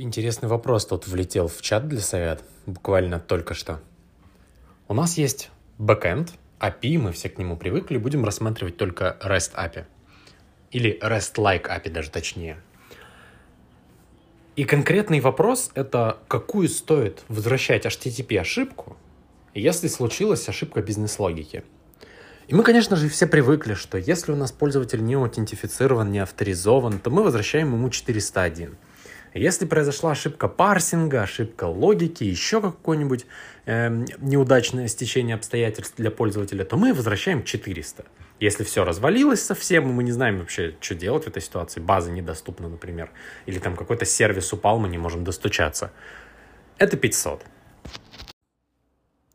Интересный вопрос тут влетел в чат для совет, буквально только что. У нас есть бэкэнд, API, мы все к нему привыкли, будем рассматривать только REST API. Или REST-like API даже точнее. И конкретный вопрос — это какую стоит возвращать HTTP ошибку, если случилась ошибка бизнес-логики. И мы, конечно же, все привыкли, что если у нас пользователь не аутентифицирован, не авторизован, то мы возвращаем ему 401. Если произошла ошибка парсинга, ошибка логики, еще какое-нибудь э, неудачное стечение обстоятельств для пользователя, то мы возвращаем 400. Если все развалилось совсем, и мы не знаем вообще, что делать в этой ситуации, база недоступна, например, или там какой-то сервис упал, мы не можем достучаться, это 500.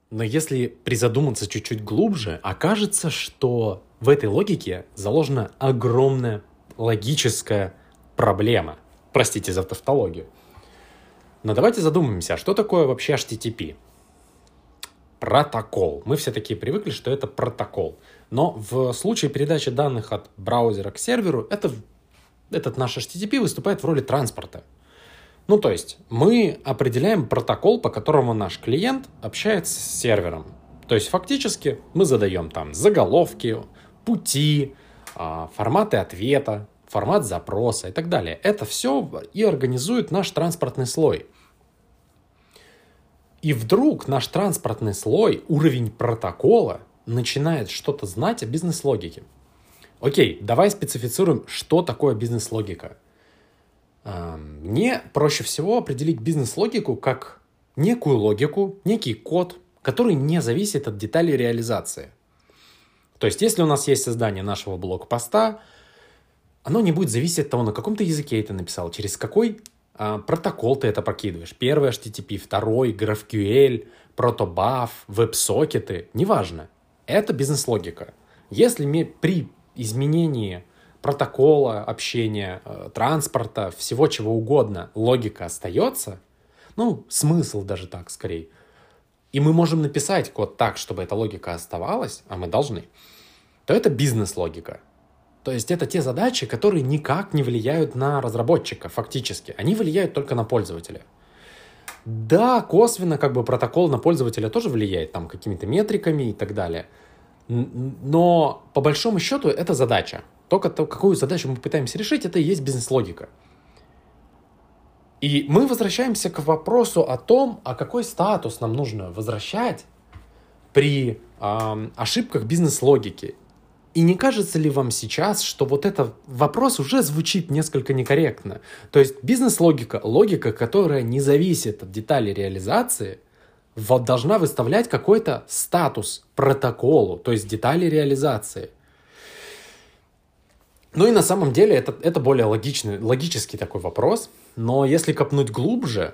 Но если призадуматься чуть-чуть глубже, окажется, что в этой логике заложена огромная логическая проблема. Простите за тавтологию. Но давайте задумаемся, а что такое вообще HTTP? Протокол. Мы все такие привыкли, что это протокол. Но в случае передачи данных от браузера к серверу, это, этот наш HTTP выступает в роли транспорта. Ну, то есть мы определяем протокол, по которому наш клиент общается с сервером. То есть фактически мы задаем там заголовки, пути, а, форматы ответа, формат запроса и так далее. Это все и организует наш транспортный слой. И вдруг наш транспортный слой, уровень протокола, начинает что-то знать о бизнес-логике. Окей, давай специфицируем, что такое бизнес-логика. Мне проще всего определить бизнес-логику как некую логику, некий код, который не зависит от деталей реализации. То есть, если у нас есть создание нашего блокпоста, оно не будет зависеть от того, на каком ты языке это написал, через какой а, протокол ты это прокидываешь. Первый HTTP, второй, GraphQL, протобаф, веб-сокеты, неважно. Это бизнес-логика. Если мы при изменении протокола общения, э, транспорта, всего чего угодно, логика остается, ну, смысл даже так скорее, и мы можем написать код так, чтобы эта логика оставалась, а мы должны, то это бизнес-логика. То есть это те задачи, которые никак не влияют на разработчика фактически. Они влияют только на пользователя. Да, косвенно как бы протокол на пользователя тоже влияет там какими-то метриками и так далее. Но по большому счету это задача. Только то, какую задачу мы пытаемся решить, это и есть бизнес-логика. И мы возвращаемся к вопросу о том, а какой статус нам нужно возвращать при э, ошибках бизнес-логики. И не кажется ли вам сейчас, что вот этот вопрос уже звучит несколько некорректно? То есть бизнес-логика, логика, которая не зависит от деталей реализации, должна выставлять какой-то статус протоколу, то есть детали реализации – ну и на самом деле это, это более логичный, логический такой вопрос. Но если копнуть глубже,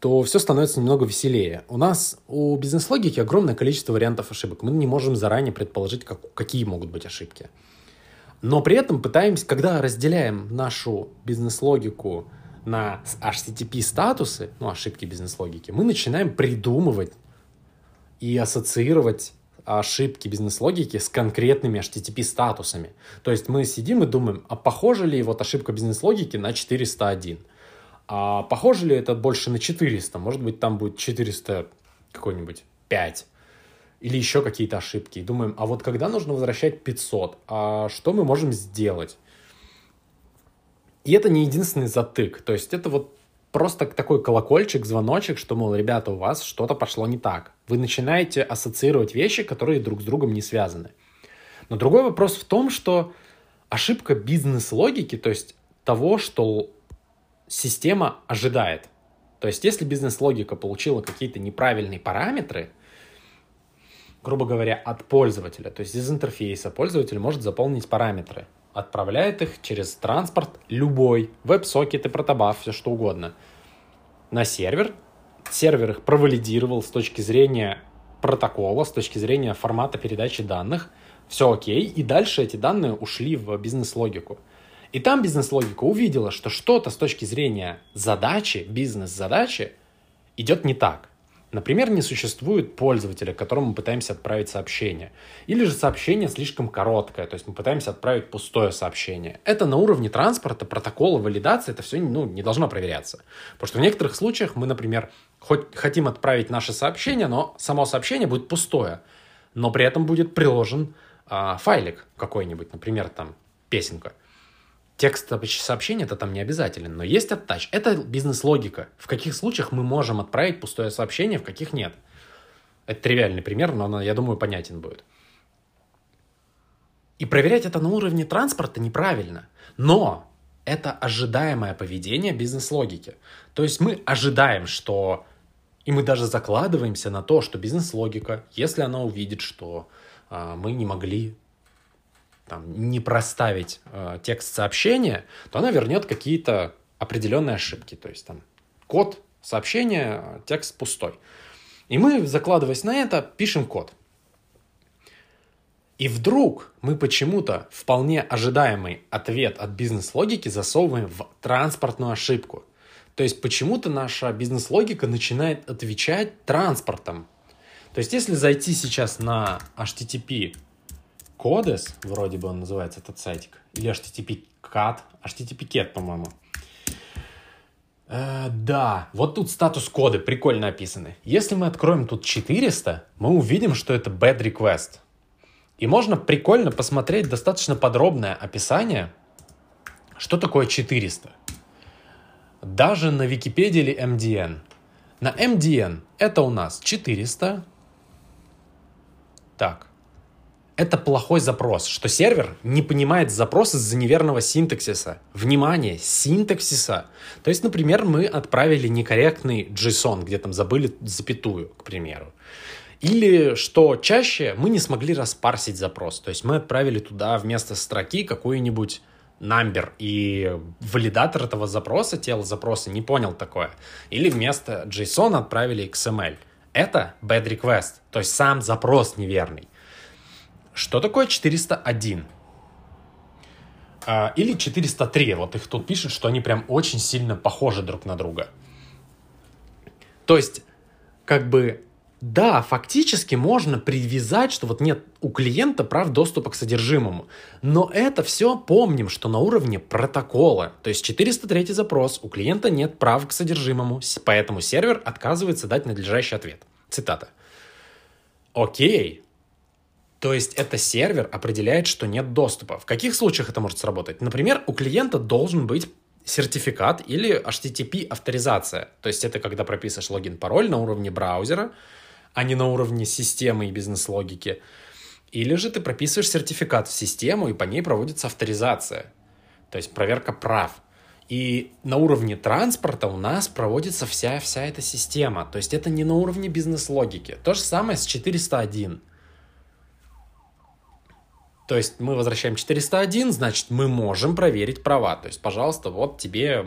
то все становится немного веселее. У нас у бизнес-логики огромное количество вариантов ошибок. Мы не можем заранее предположить, как, какие могут быть ошибки. Но при этом пытаемся, когда разделяем нашу бизнес-логику на HTTP-статусы, ну, ошибки бизнес-логики, мы начинаем придумывать и ассоциировать ошибки бизнес-логики с конкретными HTTP-статусами. То есть мы сидим и думаем, а похожа ли вот ошибка бизнес-логики на 401? А похоже ли это больше на 400? Может быть, там будет 400 какой-нибудь 5 или еще какие-то ошибки. И думаем, а вот когда нужно возвращать 500? А что мы можем сделать? И это не единственный затык. То есть это вот просто такой колокольчик, звоночек, что, мол, ребята, у вас что-то пошло не так. Вы начинаете ассоциировать вещи, которые друг с другом не связаны. Но другой вопрос в том, что ошибка бизнес-логики, то есть того, что система ожидает. То есть если бизнес-логика получила какие-то неправильные параметры, грубо говоря, от пользователя, то есть из интерфейса пользователь может заполнить параметры – отправляет их через транспорт любой, веб-сокет и протобаф, все что угодно, на сервер. Сервер их провалидировал с точки зрения протокола, с точки зрения формата передачи данных. Все окей. И дальше эти данные ушли в бизнес-логику. И там бизнес-логика увидела, что что-то с точки зрения задачи, бизнес-задачи, идет не так. Например, не существует пользователя, которому мы пытаемся отправить сообщение. Или же сообщение слишком короткое, то есть мы пытаемся отправить пустое сообщение. Это на уровне транспорта, протокола, валидации, это все ну, не должно проверяться. Потому что в некоторых случаях мы, например, хоть хотим отправить наше сообщение, но само сообщение будет пустое, но при этом будет приложен а, файлик какой-нибудь, например, там песенка. Текст сообщения это там не обязателен, но есть оттач. Это бизнес-логика. В каких случаях мы можем отправить пустое сообщение, в каких нет. Это тривиальный пример, но я думаю, понятен будет. И проверять это на уровне транспорта неправильно. Но это ожидаемое поведение бизнес-логики. То есть мы ожидаем, что... И мы даже закладываемся на то, что бизнес-логика, если она увидит, что э, мы не могли там, не проставить э, текст сообщения, то она вернет какие-то определенные ошибки. То есть там код сообщения, текст пустой. И мы, закладываясь на это, пишем код. И вдруг мы почему-то вполне ожидаемый ответ от бизнес-логики засовываем в транспортную ошибку. То есть почему-то наша бизнес-логика начинает отвечать транспортом. То есть если зайти сейчас на HTTP Codes, вроде бы он называется, этот сайтик, или HTTP CAT, HTTP CAT, по-моему. Э, да, вот тут статус-коды прикольно описаны. Если мы откроем тут 400, мы увидим, что это bad request. И можно прикольно посмотреть достаточно подробное описание, что такое 400. Даже на Википедии или MDN. На MDN это у нас 400. Так, это плохой запрос, что сервер не понимает запрос из-за неверного синтаксиса. Внимание, синтаксиса. То есть, например, мы отправили некорректный JSON, где там забыли запятую, к примеру. Или, что чаще, мы не смогли распарсить запрос. То есть мы отправили туда вместо строки какой-нибудь number, и валидатор этого запроса, тело запроса, не понял такое. Или вместо JSON отправили XML. Это bad request, то есть сам запрос неверный. Что такое 401? А, или 403. Вот их тут пишут, что они прям очень сильно похожи друг на друга. То есть, как бы, да, фактически можно привязать, что вот нет у клиента прав доступа к содержимому. Но это все помним, что на уровне протокола. То есть 403 запрос, у клиента нет прав к содержимому, поэтому сервер отказывается дать надлежащий ответ. Цитата. Окей, то есть это сервер определяет, что нет доступа. В каких случаях это может сработать? Например, у клиента должен быть сертификат или HTTP авторизация. То есть это когда прописываешь логин-пароль на уровне браузера, а не на уровне системы и бизнес-логики. Или же ты прописываешь сертификат в систему, и по ней проводится авторизация. То есть проверка прав. И на уровне транспорта у нас проводится вся, вся эта система. То есть это не на уровне бизнес-логики. То же самое с 401. То есть мы возвращаем 401, значит, мы можем проверить права. То есть, пожалуйста, вот тебе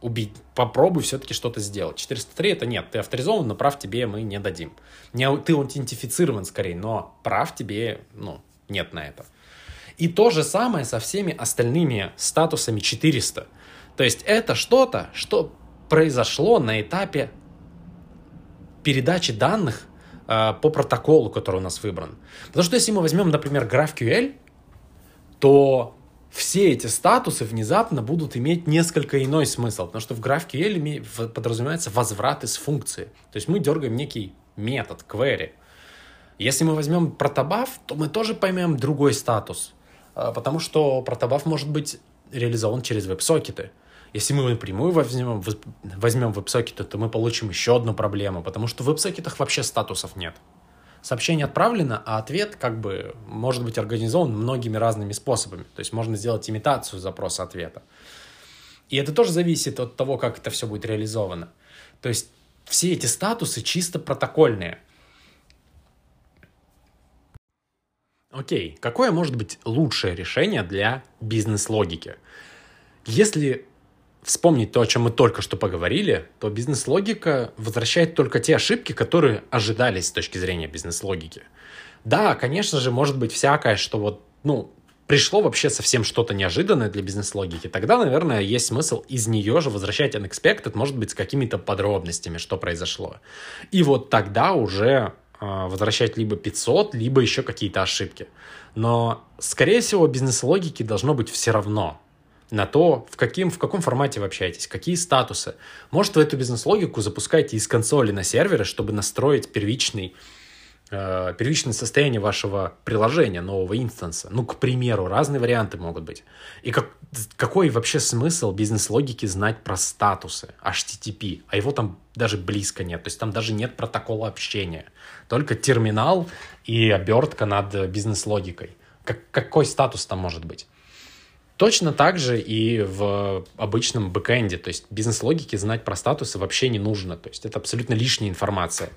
убить, попробуй все-таки что-то сделать. 403 это нет, ты авторизован, но прав тебе мы не дадим. Не, ты аутентифицирован скорее, но прав тебе ну, нет на это. И то же самое со всеми остальными статусами 400. То есть это что-то, что произошло на этапе передачи данных э, по протоколу, который у нас выбран. Потому что если мы возьмем, например, GraphQL, то все эти статусы внезапно будут иметь несколько иной смысл, потому что в GraphQL подразумевается возврат из функции. То есть мы дергаем некий метод, query. Если мы возьмем протобаф, то мы тоже поймем другой статус, э, потому что протобаф может быть реализован через веб-сокеты. Если мы напрямую возьмем, возьмем веб-сокеты, то мы получим еще одну проблему, потому что в веб-сокетах вообще статусов нет. Сообщение отправлено, а ответ как бы может быть организован многими разными способами. То есть можно сделать имитацию запроса ответа. И это тоже зависит от того, как это все будет реализовано. То есть все эти статусы чисто протокольные. Окей, какое может быть лучшее решение для бизнес-логики? Если вспомнить то, о чем мы только что поговорили, то бизнес-логика возвращает только те ошибки, которые ожидались с точки зрения бизнес-логики. Да, конечно же, может быть всякое, что вот, ну, пришло вообще совсем что-то неожиданное для бизнес-логики, тогда, наверное, есть смысл из нее же возвращать unexpected, может быть, с какими-то подробностями, что произошло. И вот тогда уже э, возвращать либо 500, либо еще какие-то ошибки. Но, скорее всего, бизнес-логики должно быть все равно на то, в, каким, в каком формате вы общаетесь, какие статусы. Может, вы эту бизнес-логику запускаете из консоли на серверы, чтобы настроить первичный э, первичное состояние вашего приложения, нового инстанса. Ну, к примеру, разные варианты могут быть. И как, какой вообще смысл бизнес-логики знать про статусы HTTP? А его там даже близко нет. То есть там даже нет протокола общения. Только терминал и обертка над бизнес-логикой. Как, какой статус там может быть? Точно так же и в обычном бэкэнде. То есть бизнес-логики знать про статусы вообще не нужно. То есть это абсолютно лишняя информация.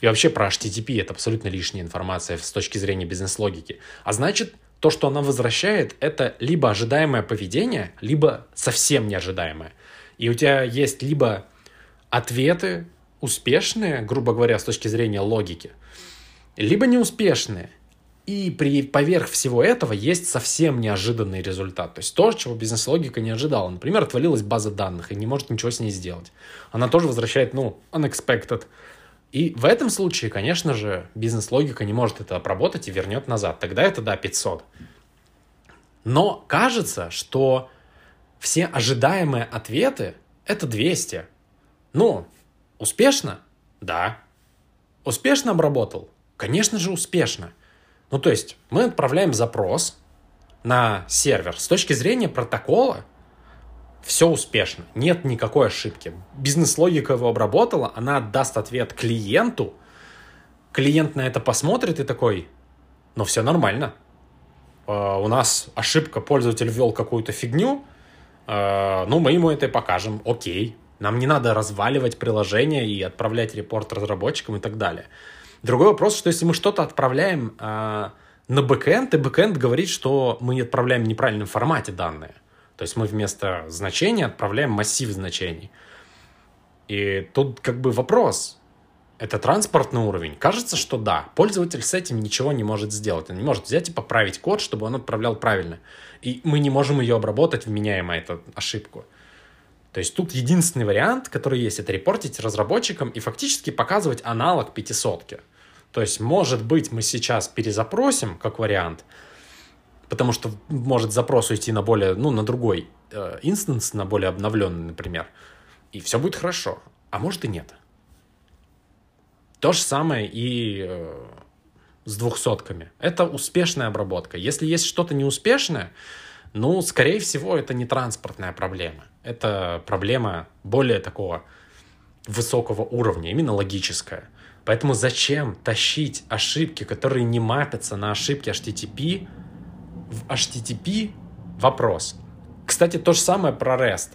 И вообще про HTTP это абсолютно лишняя информация с точки зрения бизнес-логики. А значит, то, что она возвращает, это либо ожидаемое поведение, либо совсем неожидаемое. И у тебя есть либо ответы успешные, грубо говоря, с точки зрения логики, либо неуспешные. И при, поверх всего этого есть совсем неожиданный результат. То есть то, чего бизнес-логика не ожидала. Например, отвалилась база данных и не может ничего с ней сделать. Она тоже возвращает, ну, unexpected и в этом случае, конечно же, бизнес-логика не может это обработать и вернет назад. Тогда это, да, 500. Но кажется, что все ожидаемые ответы — это 200. Ну, успешно? Да. Успешно обработал? Конечно же, успешно. Ну, то есть мы отправляем запрос на сервер. С точки зрения протокола все успешно, нет никакой ошибки. Бизнес-логика его обработала, она даст ответ клиенту, клиент на это посмотрит и такой, ну все нормально. Э, у нас ошибка, пользователь ввел какую-то фигню, э, ну мы ему это и покажем, окей. Нам не надо разваливать приложение и отправлять репорт разработчикам и так далее. Другой вопрос, что если мы что-то отправляем э, на бэкэнд, и бэкэнд говорит, что мы отправляем в неправильном формате данные, то есть мы вместо значения отправляем массив значений. И тут как бы вопрос. Это транспортный уровень? Кажется, что да. Пользователь с этим ничего не может сделать. Он не может взять и поправить код, чтобы он отправлял правильно. И мы не можем ее обработать, вменяемо эту ошибку. То есть тут единственный вариант, который есть, это репортить разработчикам и фактически показывать аналог пятисотки. То есть, может быть, мы сейчас перезапросим, как вариант, потому что может запрос уйти на более, ну, на другой э, инстанс, на более обновленный, например, и все будет хорошо. А может и нет. То же самое и э, с двухсотками. Это успешная обработка. Если есть что-то неуспешное, ну, скорее всего, это не транспортная проблема. Это проблема более такого высокого уровня, именно логическая. Поэтому зачем тащить ошибки, которые не мапятся на ошибки HTTP, в HTTP вопрос. Кстати, то же самое про REST.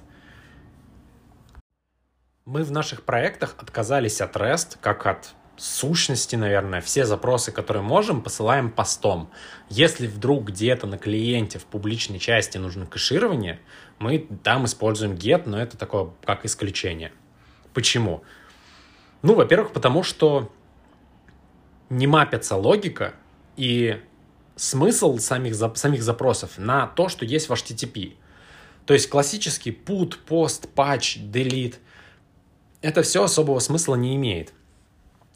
Мы в наших проектах отказались от REST, как от сущности, наверное, все запросы, которые можем, посылаем постом. Если вдруг где-то на клиенте в публичной части нужно кэширование, мы там используем get, но это такое как исключение. Почему? Ну, во-первых, потому что не мапится логика, и смысл самих, самих запросов на то, что есть в HTTP. То есть классический put, post, patch, delete, это все особого смысла не имеет.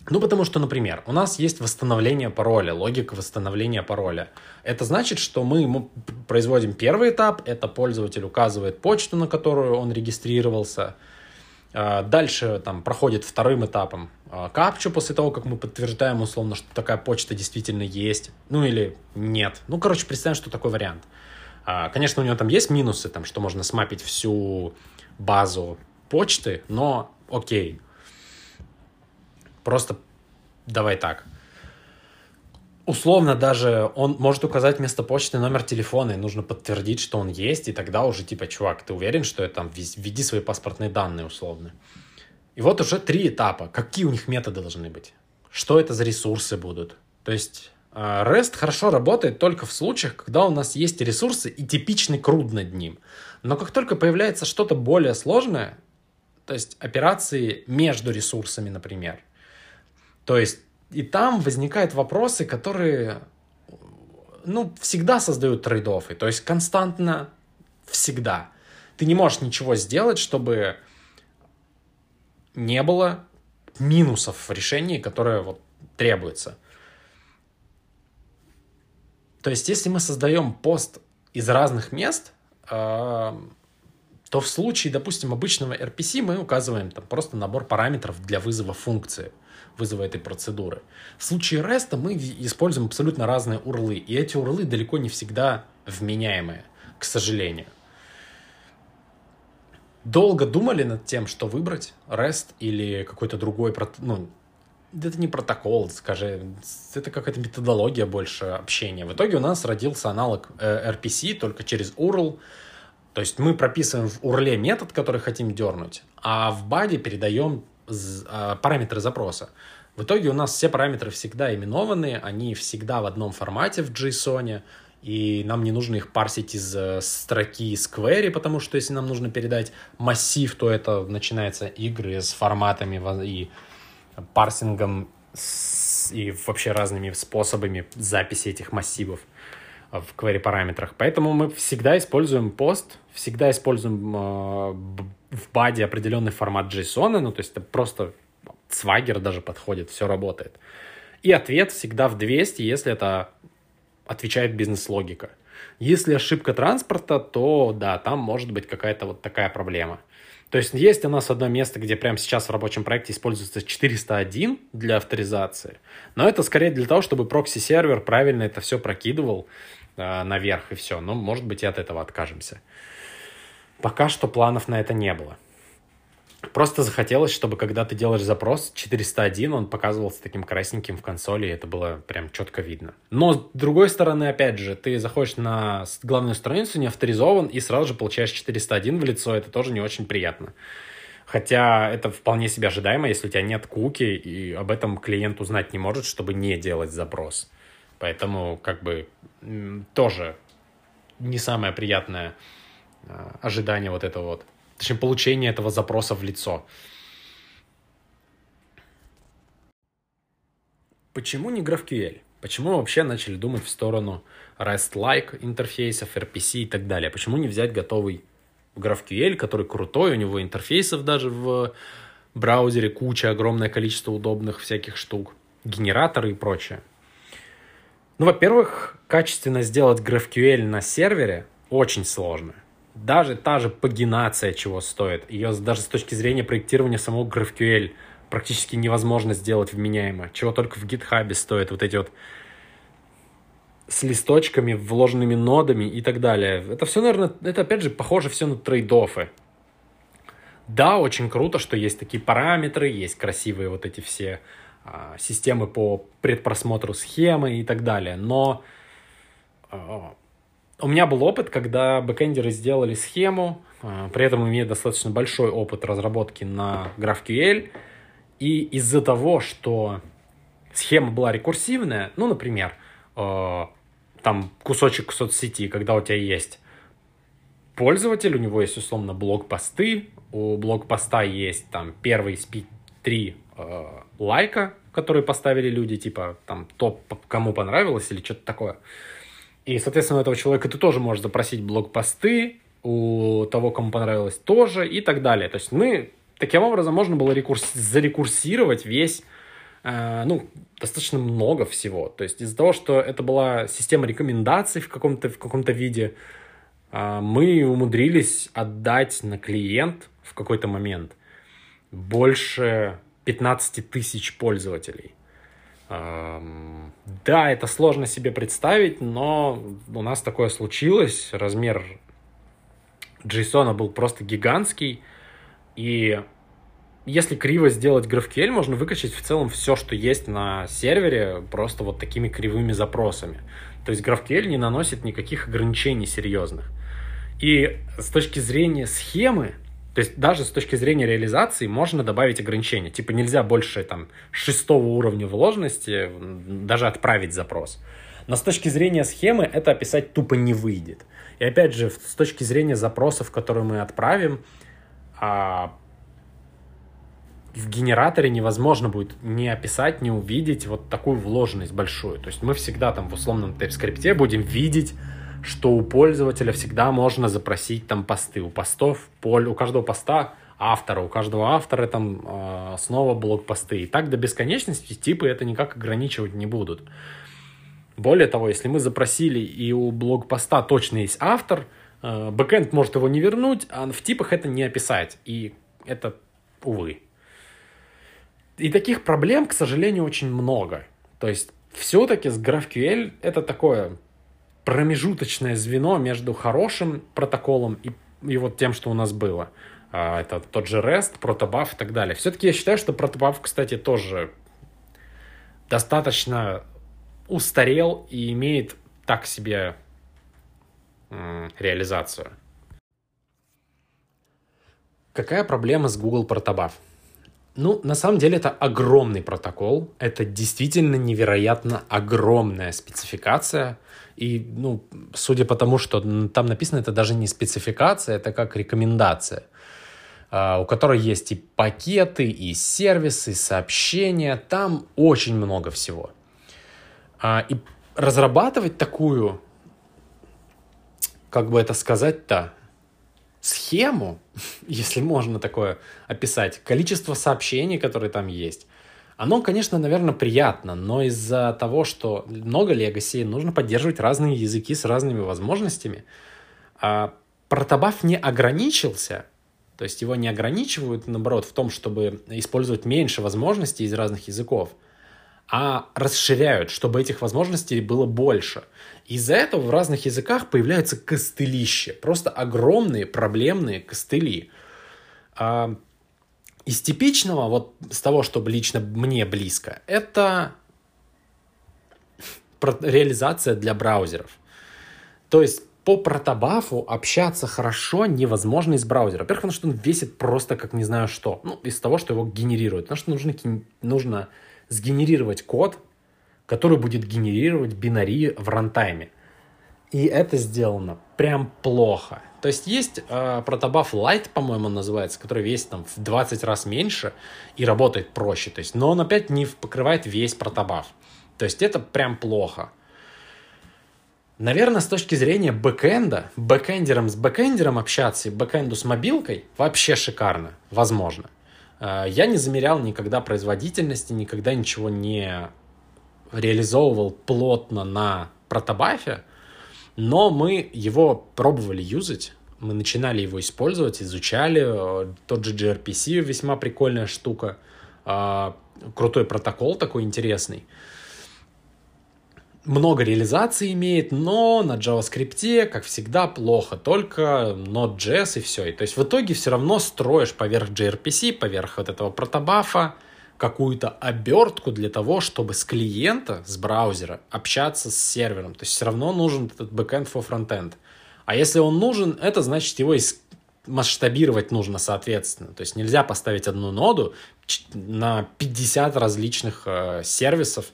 Ну, потому что, например, у нас есть восстановление пароля, логика восстановления пароля. Это значит, что мы производим первый этап, это пользователь указывает почту, на которую он регистрировался, дальше там проходит вторым этапом а, капчу после того, как мы подтверждаем условно, что такая почта действительно есть. Ну или нет. Ну, короче, представим, что такой вариант. А, конечно, у него там есть минусы, там, что можно смапить всю базу почты, но окей. Просто давай так условно даже он может указать вместо почты номер телефона, и нужно подтвердить, что он есть, и тогда уже типа, чувак, ты уверен, что это там, введи свои паспортные данные условно. И вот уже три этапа. Какие у них методы должны быть? Что это за ресурсы будут? То есть а, REST хорошо работает только в случаях, когда у нас есть ресурсы и типичный CRUD над ним. Но как только появляется что-то более сложное, то есть операции между ресурсами, например, то есть и там возникают вопросы, которые ну, всегда создают трейдофы, то есть константно всегда. Ты не можешь ничего сделать, чтобы не было минусов в решении, которое вот требуется. То есть, если мы создаем пост из разных мест, э, то в случае, допустим, обычного RPC мы указываем там просто набор параметров для вызова функции, вызова этой процедуры. В случае REST мы используем абсолютно разные урлы, и эти урлы далеко не всегда вменяемые, к сожалению. Долго думали над тем, что выбрать, REST или какой-то другой, ну, это не протокол, скажи, это какая-то методология больше общения. В итоге у нас родился аналог э, RPC только через URL. То есть мы прописываем в URL метод, который хотим дернуть, а в баде передаем э, параметры запроса. В итоге у нас все параметры всегда именованы, они всегда в одном формате в JSON, и нам не нужно их парсить из э, строки из query, потому что если нам нужно передать массив, то это начинается игры с форматами и парсингом и вообще разными способами записи этих массивов в query параметрах. Поэтому мы всегда используем пост, всегда используем э, в баде определенный формат JSON, ну то есть это просто свагер даже подходит, все работает. И ответ всегда в 200, если это отвечает бизнес-логика. Если ошибка транспорта, то да, там может быть какая-то вот такая проблема – то есть есть у нас одно место, где прямо сейчас в рабочем проекте используется 401 для авторизации, но это скорее для того, чтобы прокси-сервер правильно это все прокидывал э, наверх и все. Но, может быть, и от этого откажемся. Пока что планов на это не было. Просто захотелось, чтобы когда ты делаешь запрос 401, он показывался таким красненьким в консоли, и это было прям четко видно. Но, с другой стороны, опять же, ты заходишь на главную страницу, не авторизован, и сразу же получаешь 401 в лицо, это тоже не очень приятно. Хотя это вполне себе ожидаемо, если у тебя нет куки, и об этом клиент узнать не может, чтобы не делать запрос. Поэтому, как бы, тоже не самое приятное а, ожидание вот этого вот точнее, получение этого запроса в лицо. Почему не GraphQL? Почему вообще начали думать в сторону REST-like интерфейсов, RPC и так далее? Почему не взять готовый GraphQL, который крутой, у него интерфейсов даже в браузере куча, огромное количество удобных всяких штук, генераторы и прочее. Ну, во-первых, качественно сделать GraphQL на сервере очень сложно даже та же пагинация чего стоит. Ее даже с точки зрения проектирования самого GraphQL практически невозможно сделать вменяемо. Чего только в GitHub стоит вот эти вот с листочками, вложенными нодами и так далее. Это все, наверное, это опять же похоже все на трейдофы. Да, очень круто, что есть такие параметры, есть красивые вот эти все системы по предпросмотру схемы и так далее, но а, у меня был опыт, когда бэкэндеры сделали схему, а, при этом имея достаточно большой опыт разработки на GraphQL, и из-за того, что схема была рекурсивная, ну, например, там кусочек соцсети, когда у тебя есть пользователь, у него есть условно блог-посты, у блог-поста есть там первый спи три э, лайка, которые поставили люди, типа там топ, кому понравилось или что-то такое. И, соответственно, у этого человека ты тоже можешь запросить блокпосты, у того, кому понравилось, тоже и так далее. То есть мы таким образом можно было рекурс... зарекурсировать весь, э, ну, достаточно много всего. То есть из-за того, что это была система рекомендаций в каком-то в каком-то виде, э, мы умудрились отдать на клиент в какой-то момент больше 15 тысяч пользователей. Да, это сложно себе представить, но у нас такое случилось. Размер JSON был просто гигантский. И если криво сделать GraphQL, можно выкачать в целом все, что есть на сервере, просто вот такими кривыми запросами. То есть GraphQL не наносит никаких ограничений серьезных. И с точки зрения схемы, то есть даже с точки зрения реализации можно добавить ограничения. Типа нельзя больше там шестого уровня вложенности даже отправить запрос. Но с точки зрения схемы это описать тупо не выйдет. И опять же, с точки зрения запросов, которые мы отправим, а, в генераторе невозможно будет не описать, не увидеть вот такую вложенность большую. То есть мы всегда там в условном TypeScript будем видеть, что у пользователя всегда можно запросить там посты. У постов, у каждого поста автора, у каждого автора там э, снова блок-посты. И так до бесконечности типы это никак ограничивать не будут. Более того, если мы запросили и у блог-поста точно есть автор, э, бэкэнд может его не вернуть, а в типах это не описать. И это, увы. И таких проблем, к сожалению, очень много. То есть все-таки с GraphQL это такое промежуточное звено между хорошим протоколом и, и вот тем, что у нас было. А, это тот же REST, протобаф и так далее. Все-таки я считаю, что протобаф, кстати, тоже достаточно устарел и имеет так себе реализацию. Какая проблема с Google Protobuf? Ну, на самом деле это огромный протокол, это действительно невероятно огромная спецификация, и, ну, судя по тому, что там написано, это даже не спецификация, это как рекомендация, а, у которой есть и пакеты, и сервисы, и сообщения, там очень много всего. А, и разрабатывать такую, как бы это сказать-то, схему, если можно такое описать, количество сообщений, которые там есть, оно, конечно, наверное, приятно, но из-за того, что много легаси, нужно поддерживать разные языки с разными возможностями. А протобаф не ограничился, то есть его не ограничивают, наоборот, в том, чтобы использовать меньше возможностей из разных языков, а расширяют, чтобы этих возможностей было больше. Из-за этого в разных языках появляются костылища, просто огромные проблемные костыли. А, из типичного, вот с того, что лично мне близко, это реализация для браузеров. То есть по протобафу общаться хорошо невозможно из браузера. Во-первых, потому что он весит просто как не знаю что. Ну, из того, что его генерирует. Потому что нужно, нужно сгенерировать код, который будет генерировать binary в рантайме. И это сделано прям плохо. То есть есть э, protobuf Lite, по-моему, называется, который весит там в 20 раз меньше и работает проще. То есть, но он опять не покрывает весь protobuf. То есть это прям плохо. Наверное, с точки зрения бэкэнда, бэкэндером с бэкэндером общаться и бэкэнду с мобилкой вообще шикарно, возможно. Э, я не замерял никогда производительности, никогда ничего не реализовывал плотно на протобафе, но мы его пробовали юзать, мы начинали его использовать, изучали. Тот же gRPC весьма прикольная штука, а, крутой протокол такой интересный. Много реализации имеет, но на JavaScript, как всегда, плохо. Только Node.js и все. И, то есть в итоге все равно строишь поверх gRPC, поверх вот этого протобафа, какую-то обертку для того, чтобы с клиента, с браузера общаться с сервером. То есть все равно нужен этот backend for frontend. А если он нужен, это значит его масштабировать нужно соответственно. То есть нельзя поставить одну ноду на 50 различных э, сервисов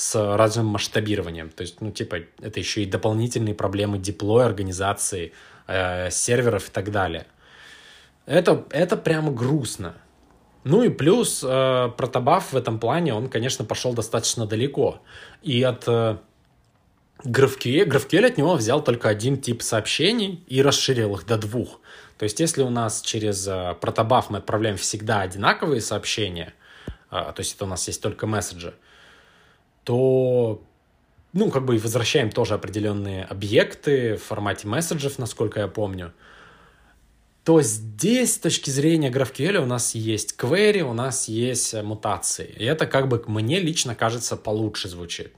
с разным масштабированием. То есть, ну, типа, это еще и дополнительные проблемы деплоя, организации э, серверов и так далее. Это, это прямо грустно. Ну и плюс э, протобаф в этом плане, он, конечно, пошел достаточно далеко. И от э, GraphQL, GraphQL от него взял только один тип сообщений и расширил их до двух. То есть если у нас через э, протобаф мы отправляем всегда одинаковые сообщения, э, то есть это у нас есть только месседжи, то ну, как бы возвращаем тоже определенные объекты в формате месседжев, насколько я помню – то здесь, с точки зрения GraphQL, у нас есть query, у нас есть э, мутации. И это как бы мне лично кажется получше звучит.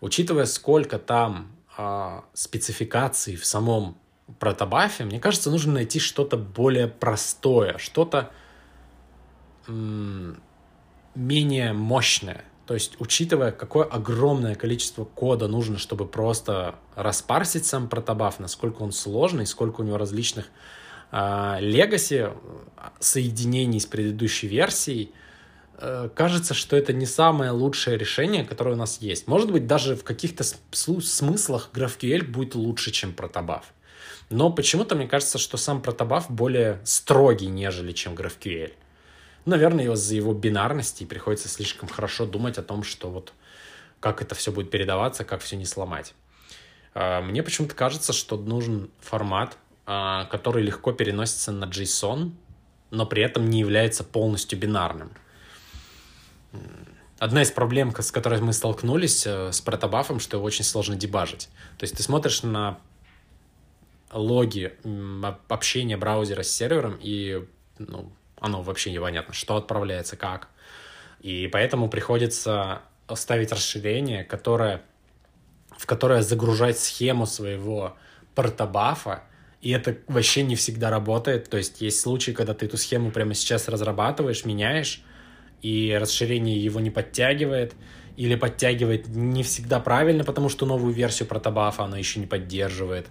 Учитывая, сколько там э, спецификаций в самом протобафе, мне кажется, нужно найти что-то более простое, что-то менее мощное. То есть, учитывая, какое огромное количество кода нужно, чтобы просто распарсить сам протобаф, насколько он сложный, сколько у него различных а, соединений с предыдущей версией, э, кажется, что это не самое лучшее решение, которое у нас есть. Может быть, даже в каких-то смыслах GraphQL будет лучше, чем Protobuf. Но почему-то мне кажется, что сам Protobuf более строгий, нежели чем GraphQL. Наверное, из-за его бинарности приходится слишком хорошо думать о том, что вот как это все будет передаваться, как все не сломать. А, мне почему-то кажется, что нужен формат, а, который легко переносится на JSON, но при этом не является полностью бинарным. Одна из проблем, с которой мы столкнулись э, с протобафом, что его очень сложно дебажить. То есть ты смотришь на логи общения браузера с сервером, и ну, оно вообще непонятно, что отправляется, как. И поэтому приходится ставить расширение, которое, в которое загружать схему своего портобафа, и это вообще не всегда работает. То есть есть случаи, когда ты эту схему прямо сейчас разрабатываешь, меняешь, и расширение его не подтягивает, или подтягивает не всегда правильно, потому что новую версию протобафа она еще не поддерживает.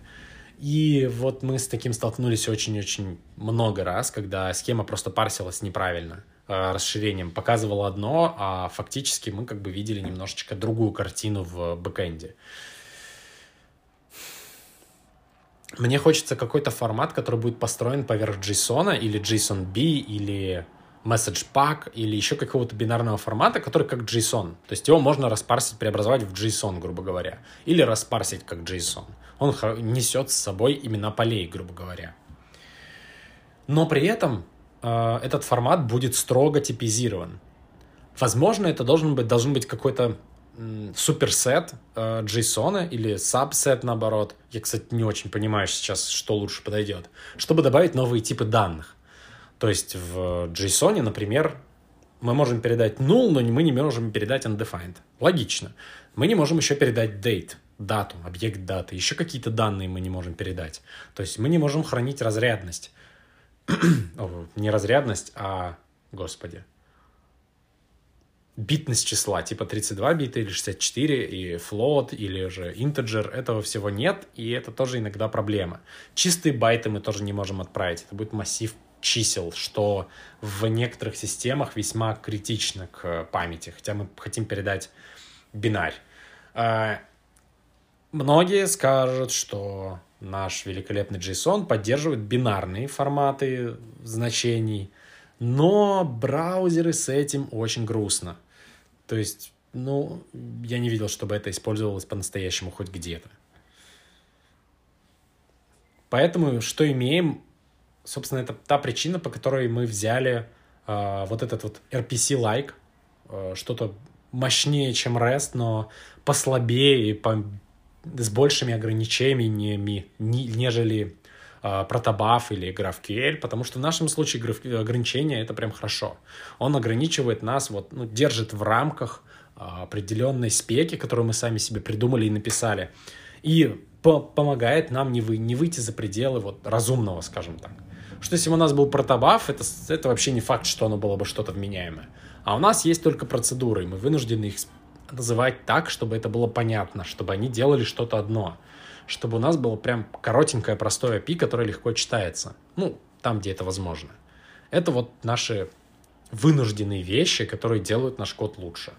И вот мы с таким столкнулись очень-очень много раз, когда схема просто парсилась неправильно э, расширением. Показывала одно, а фактически мы как бы видели немножечко другую картину в бэкэнде. Мне хочется какой-то формат, который будет построен поверх JSON или JSON-B или message pack или еще какого-то бинарного формата, который как JSON. То есть его можно распарсить, преобразовать в JSON, грубо говоря. Или распарсить как JSON. Он несет с собой имена полей, грубо говоря. Но при этом э, этот формат будет строго типизирован. Возможно, это должен быть, должен быть какой-то суперсет э, JSON или сабсет, наоборот. Я, кстати, не очень понимаю сейчас, что лучше подойдет. Чтобы добавить новые типы данных. То есть в JSON, например, мы можем передать null, но мы не можем передать undefined. Логично. Мы не можем еще передать date, дату, объект даты. Еще какие-то данные мы не можем передать. То есть мы не можем хранить разрядность. Не разрядность, а, господи, битность числа, типа 32 бита или 64, и float, или же integer, этого всего нет, и это тоже иногда проблема. Чистые байты мы тоже не можем отправить, это будет массив чисел, что в некоторых системах весьма критично к памяти, хотя мы хотим передать бинарь. А, многие скажут, что наш великолепный JSON поддерживает бинарные форматы значений, но браузеры с этим очень грустно. То есть, ну, я не видел, чтобы это использовалось по-настоящему хоть где-то. Поэтому что имеем, собственно, это та причина, по которой мы взяли э, вот этот вот RPC-like, э, что-то мощнее, чем REST, но послабее и по, с большими ограничениями, нежели э, протобаф или GraphQL, потому что в нашем случае ограничения это прям хорошо. Он ограничивает нас, вот, ну, держит в рамках э, определенной спеки, которую мы сами себе придумали и написали, и по помогает нам не, вы не выйти за пределы вот разумного, скажем так. Что если бы у нас был протобаф, это, это вообще не факт, что оно было бы что-то вменяемое. А у нас есть только процедуры, и мы вынуждены их называть так, чтобы это было понятно, чтобы они делали что-то одно. Чтобы у нас было прям коротенькое, простое API, которое легко читается. Ну, там, где это возможно. Это вот наши вынужденные вещи, которые делают наш код лучше.